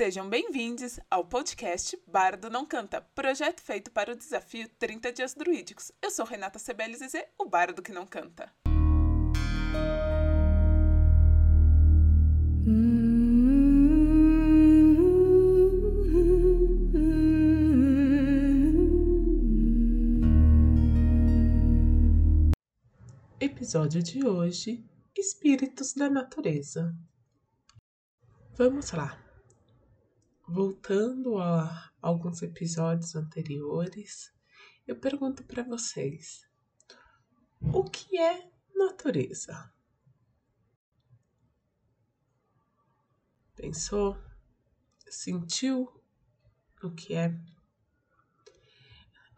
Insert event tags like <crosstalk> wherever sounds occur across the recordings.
Sejam bem-vindos ao podcast Bardo Não Canta, projeto feito para o desafio 30 Dias Druídicos. Eu sou Renata Sebelize, o bardo que não canta. Episódio de hoje: Espíritos da Natureza. Vamos lá. Voltando a alguns episódios anteriores, eu pergunto para vocês: o que é natureza? Pensou? Sentiu o que é?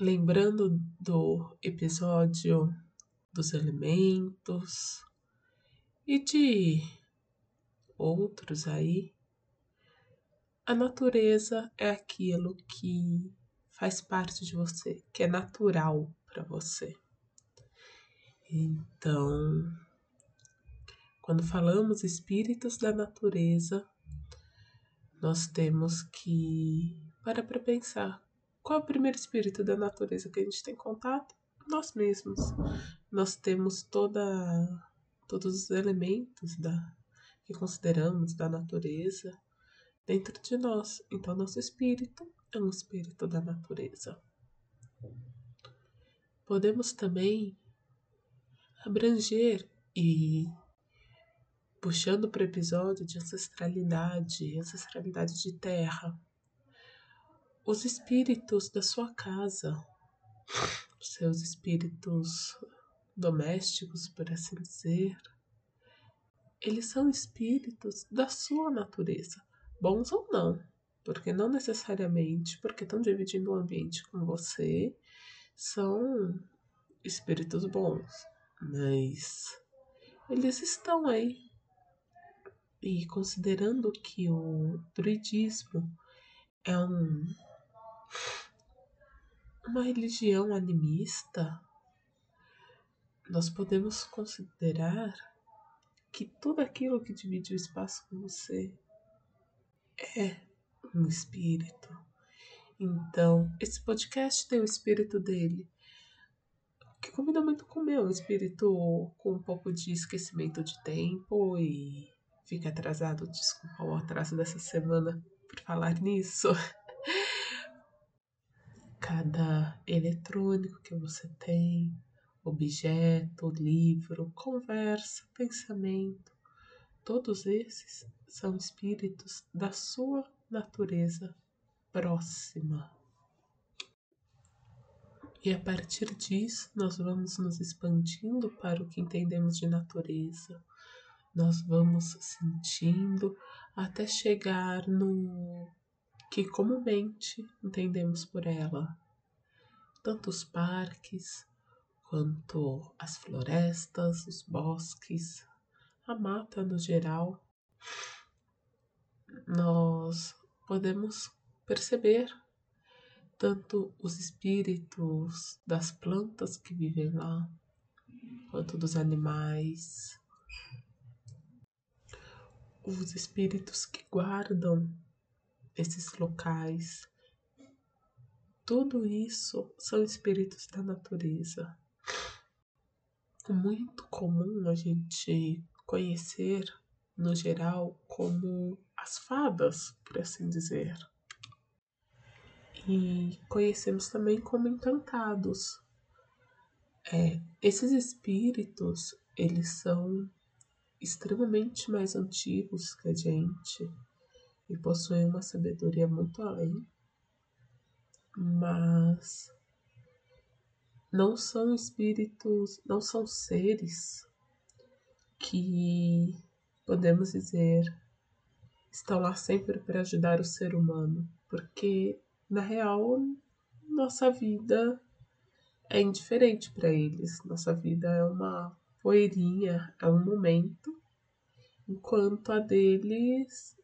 Lembrando do episódio dos elementos e de outros aí, a natureza é aquilo que faz parte de você, que é natural para você. Então, quando falamos espíritos da natureza, nós temos que parar para pensar qual é o primeiro espírito da natureza que a gente tem contato? Nós mesmos. Nós temos toda, todos os elementos da, que consideramos da natureza dentro de nós. Então, nosso espírito é um espírito da natureza. Podemos também abranger e puxando para o episódio de ancestralidade, ancestralidade de terra, os espíritos da sua casa, seus espíritos domésticos, por assim dizer, eles são espíritos da sua natureza, bons ou não, porque não necessariamente porque estão dividindo o ambiente com você são espíritos bons, mas eles estão aí. E considerando que o druidismo é um, uma religião animista, nós podemos considerar que tudo aquilo que divide o espaço com você é um espírito. Então, esse podcast tem o espírito dele, que combina muito com o meu, um espírito com um pouco de esquecimento de tempo e fica atrasado. Desculpa o atraso dessa semana por falar nisso. <laughs> Cada eletrônico que você tem, objeto, livro, conversa, pensamento, todos esses são espíritos da sua natureza próxima. E a partir disso, nós vamos nos expandindo para o que entendemos de natureza, nós vamos sentindo até chegar no que comumente entendemos por ela. Tanto os parques, quanto as florestas, os bosques, a mata no geral, nós podemos perceber tanto os espíritos das plantas que vivem lá, quanto dos animais, os espíritos que guardam esses locais. Tudo isso são espíritos da natureza muito comum a gente conhecer, no geral, como as fadas, por assim dizer. E conhecemos também como encantados. É, esses espíritos, eles são extremamente mais antigos que a gente e possuem uma sabedoria muito além, mas não são espíritos, não são seres que podemos dizer estão lá sempre para ajudar o ser humano, porque na real nossa vida é indiferente para eles, nossa vida é uma poeirinha, é um momento, enquanto a deles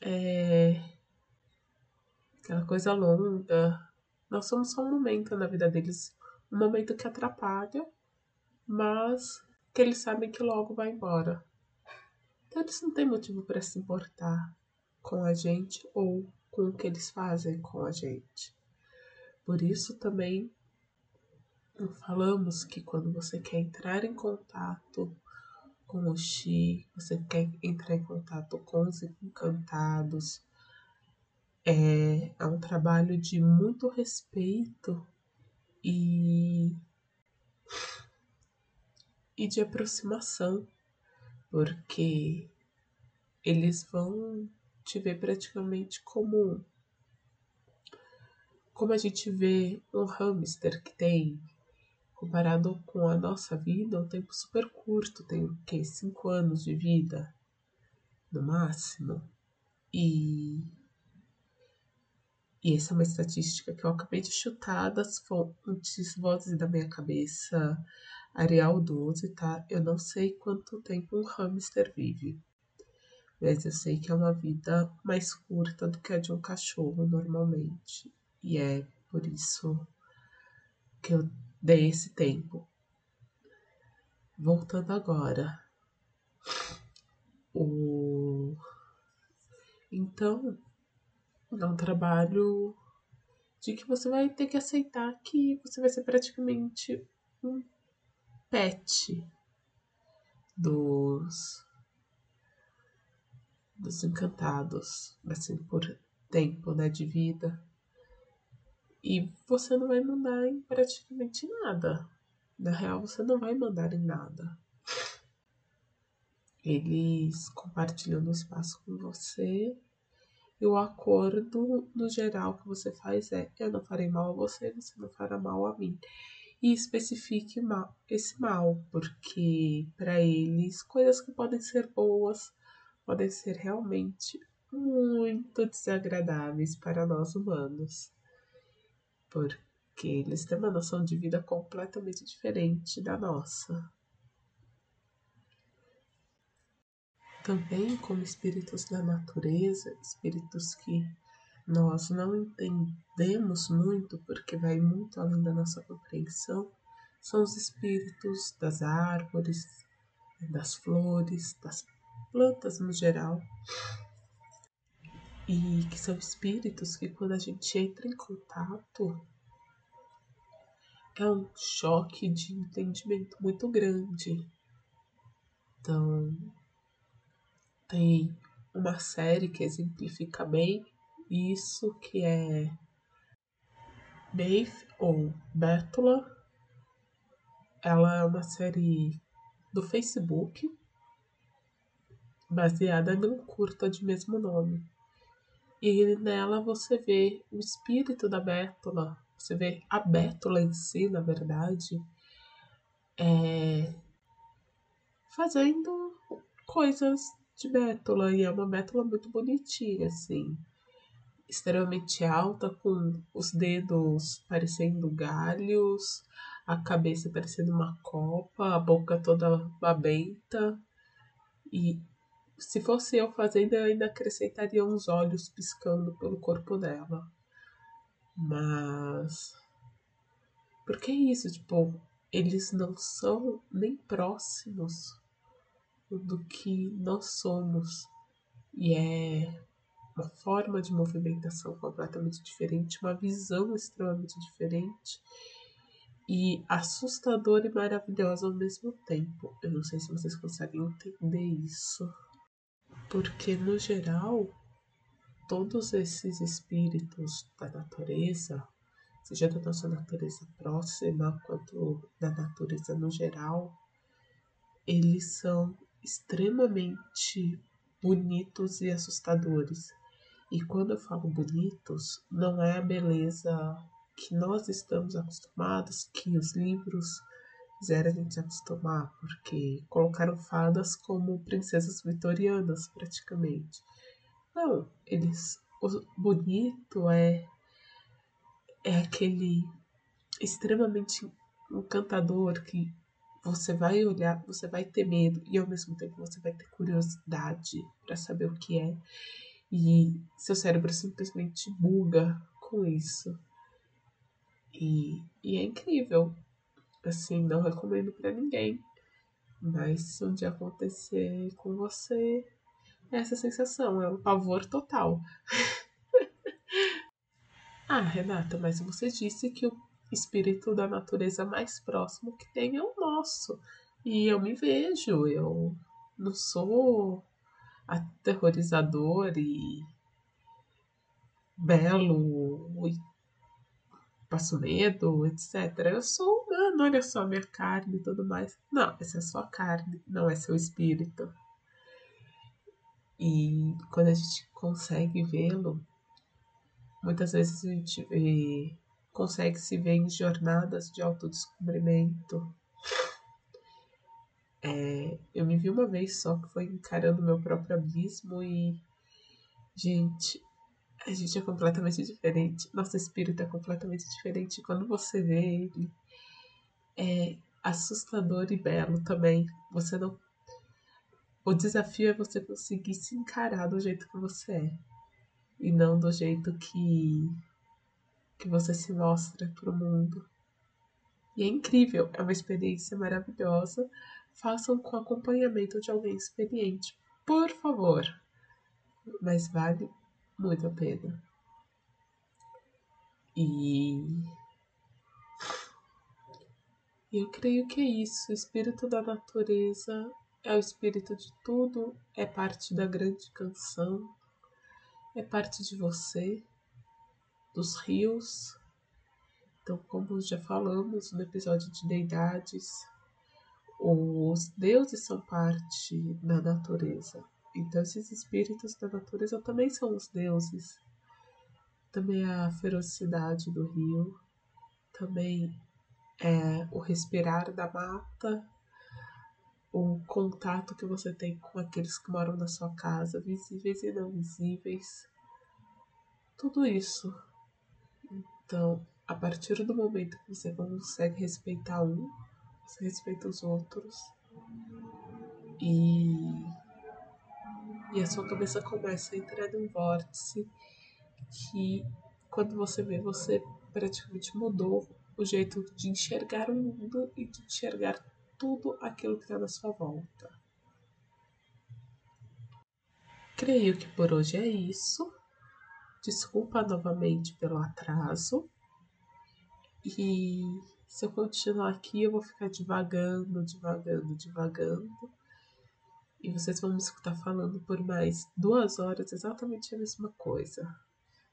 é aquela coisa longa, nós somos só um momento na vida deles, um momento que atrapalha, mas que eles sabem que logo vai embora. Então eles não têm motivo para se importar. com a gente ou com o que eles fazem com a gente. Por isso também falamos que quando você quer entrar em contato com o Xi, você quer entrar em contato com os encantados, é, é um trabalho de muito respeito e, e de aproximação, porque eles vão te ver praticamente como como a gente vê um hamster que tem comparado com a nossa vida, um tempo super curto, tem o quê? Cinco anos de vida, no máximo. E, e essa é uma estatística que eu acabei de chutar das fontes vozes da minha cabeça, Arial 12, tá? Eu não sei quanto tempo um hamster vive, mas eu sei que é uma vida mais curta do que a de um cachorro normalmente. E é por isso que eu dei esse tempo. Voltando agora. O... Então, é um trabalho de que você vai ter que aceitar que você vai ser praticamente um pet dos dos encantados, assim, por tempo, né, de vida. E você não vai mandar em praticamente nada. Na real, você não vai mandar em nada. Eles compartilham o espaço com você. E o acordo, no geral, que você faz é: eu não farei mal a você, você não fará mal a mim. E especifique esse mal, porque para eles, coisas que podem ser boas podem ser realmente muito desagradáveis para nós humanos porque eles têm uma noção de vida completamente diferente da nossa. Também como espíritos da natureza, espíritos que nós não entendemos muito, porque vai muito além da nossa compreensão, são os espíritos das árvores, das flores, das plantas no geral. E que são espíritos que quando a gente entra em contato é um choque de entendimento muito grande. Então, tem uma série que exemplifica bem isso, que é Maeve ou Bétula. Ela é uma série do Facebook, baseada num curta de mesmo nome. E nela você vê o espírito da Bétula, você vê a Bétula em si, na verdade, é, fazendo coisas de Bétula. E é uma Bétula muito bonitinha, assim. Extremamente alta, com os dedos parecendo galhos, a cabeça parecendo uma copa, a boca toda babenta. E se fosse eu fazendo, eu ainda acrescentaria uns olhos piscando pelo corpo dela. Mas. Por que isso? Tipo, eles não são nem próximos do que nós somos. E é uma forma de movimentação completamente diferente, uma visão extremamente diferente e assustadora e maravilhosa ao mesmo tempo. Eu não sei se vocês conseguem entender isso. Porque, no geral, todos esses espíritos da natureza, seja da nossa natureza próxima quanto da natureza no geral, eles são extremamente bonitos e assustadores. E quando eu falo bonitos, não é a beleza que nós estamos acostumados, que os livros fizeram a gente acostumar, porque colocaram fadas como princesas vitorianas, praticamente. Não, eles. O bonito é. É aquele extremamente encantador que você vai olhar, você vai ter medo e ao mesmo tempo você vai ter curiosidade para saber o que é. E seu cérebro simplesmente buga com isso. E, e é incrível assim, não recomendo para ninguém. Mas se um dia acontecer com você, essa sensação, é um pavor total. <laughs> ah, Renata, mas você disse que o espírito da natureza mais próximo que tem é o nosso. E eu me vejo, eu não sou aterrorizador e belo e passo medo, etc. Eu sou humano, olha só minha carne e tudo mais. Não, essa é sua carne, não é seu espírito. E quando a gente consegue vê-lo, muitas vezes a gente vê, consegue se ver em jornadas de autodescobrimento. É, eu me vi uma vez só que foi encarando meu próprio abismo e, gente, a gente é completamente diferente. Nosso espírito é completamente diferente. Quando você vê ele, é assustador e belo também. Você não. O desafio é você conseguir se encarar do jeito que você é. E não do jeito que, que você se mostra para o mundo. E é incrível, é uma experiência maravilhosa. Façam com acompanhamento de alguém experiente, por favor. Mas vale muito a pena. E eu creio que é isso. O espírito da natureza é o espírito de tudo, é parte da grande canção, é parte de você, dos rios. Então, como já falamos no episódio de deidades, os deuses são parte da natureza. Então, esses espíritos da natureza também são os deuses. Também a ferocidade do rio, também é o respirar da mata, o contato que você tem com aqueles que moram na sua casa, visíveis e não visíveis. Tudo isso. Então, a partir do momento que você consegue respeitar um, você respeita os outros. E e a sua cabeça começa a entrar num vórtice que, quando você vê, você praticamente mudou o jeito de enxergar o mundo e de enxergar tudo aquilo que está na sua volta. Creio que por hoje é isso. Desculpa novamente pelo atraso. E se eu continuar aqui, eu vou ficar divagando, divagando, divagando e vocês vão me escutar falando por mais duas horas exatamente a mesma coisa.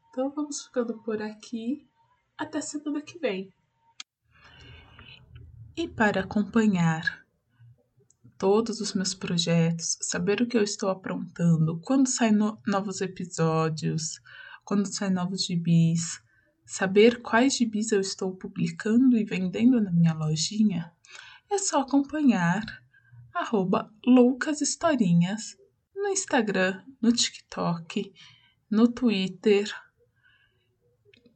Então vamos ficando por aqui. Até semana que vem. E para acompanhar todos os meus projetos, saber o que eu estou aprontando, quando saem no novos episódios, quando saem novos gibis, saber quais gibis eu estou publicando e vendendo na minha lojinha, é só acompanhar arroba Loucas Historinhas no Instagram, no TikTok, no Twitter,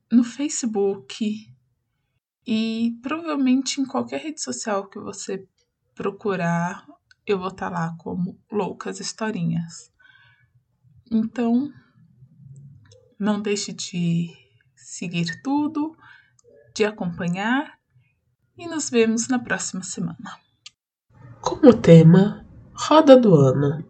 no Facebook e provavelmente em qualquer rede social que você procurar, eu vou estar tá lá como Loucas Historinhas. Então, não deixe de seguir tudo, de acompanhar e nos vemos na próxima semana como tema Roda do Ano.